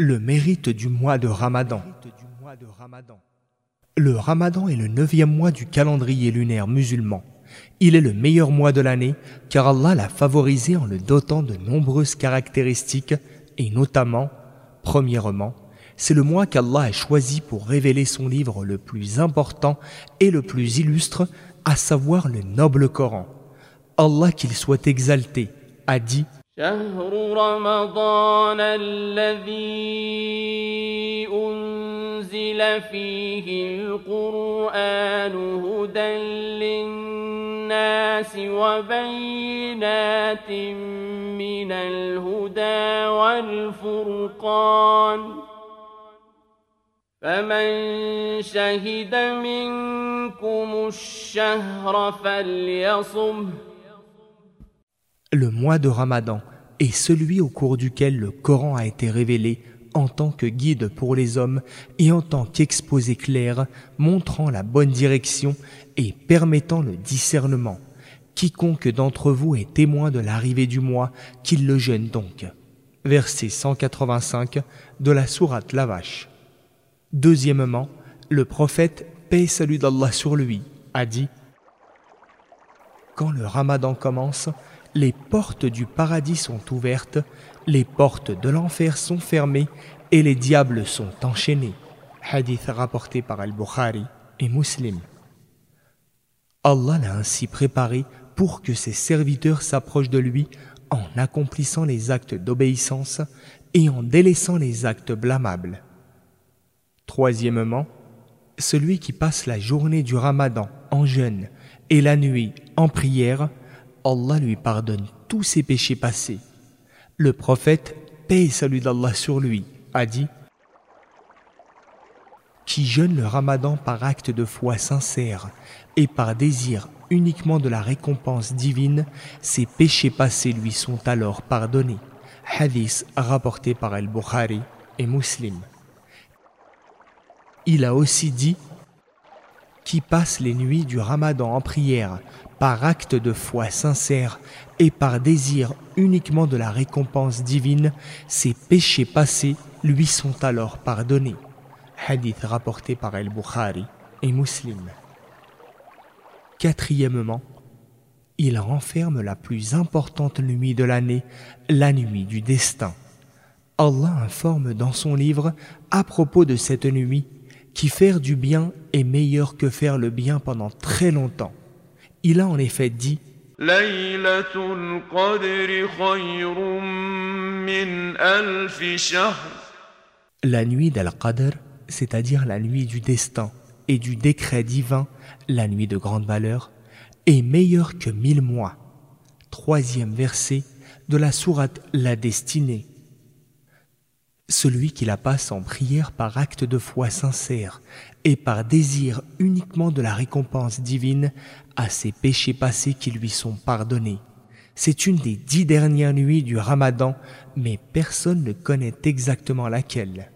Le mérite du mois de Ramadan. Le Ramadan est le neuvième mois du calendrier lunaire musulman. Il est le meilleur mois de l'année car Allah l'a favorisé en le dotant de nombreuses caractéristiques et notamment, premièrement, c'est le mois qu'Allah a choisi pour révéler son livre le plus important et le plus illustre, à savoir le noble Coran. Allah qu'il soit exalté a dit شهر رمضان الذي أنزل فيه القرآن هدى للناس وبينات من الهدى والفرقان فمن شهد منكم الشهر فليصمه Le mois de Ramadan. Est celui au cours duquel le Coran a été révélé en tant que guide pour les hommes et en tant qu'exposé clair montrant la bonne direction et permettant le discernement. Quiconque d'entre vous est témoin de l'arrivée du mois, qu'il le gêne donc. Verset 185 de la sourate La Vache. Deuxièmement, le prophète, paix et salut d'Allah sur lui, a dit Quand le ramadan commence, les portes du paradis sont ouvertes, les portes de l'enfer sont fermées et les diables sont enchaînés. Hadith rapporté par Al-Bukhari et Muslim. Allah l'a ainsi préparé pour que ses serviteurs s'approchent de lui en accomplissant les actes d'obéissance et en délaissant les actes blâmables. Troisièmement, celui qui passe la journée du ramadan en jeûne et la nuit en prière Allah lui pardonne tous ses péchés passés. Le prophète, paix et salut d'Allah sur lui, a dit Qui jeûne le ramadan par acte de foi sincère et par désir uniquement de la récompense divine, ses péchés passés lui sont alors pardonnés. Hadith rapporté par Al-Bukhari et Muslim. Il a aussi dit qui passe les nuits du ramadan en prière par acte de foi sincère et par désir uniquement de la récompense divine, ses péchés passés lui sont alors pardonnés. Hadith rapporté par El-Bukhari et Muslim. Quatrièmement, il renferme la plus importante nuit de l'année, la nuit du destin. Allah informe dans son livre à propos de cette nuit qui faire du bien est meilleur que faire le bien pendant très longtemps. Il a en effet dit La nuit d'Al-Qadr, c'est-à-dire la nuit du destin et du décret divin, la nuit de grande valeur, est meilleure que mille mois. Troisième verset de la sourate La Destinée. Celui qui la passe en prière par acte de foi sincère et par désir uniquement de la récompense divine à ses péchés passés qui lui sont pardonnés. C'est une des dix dernières nuits du ramadan, mais personne ne connaît exactement laquelle.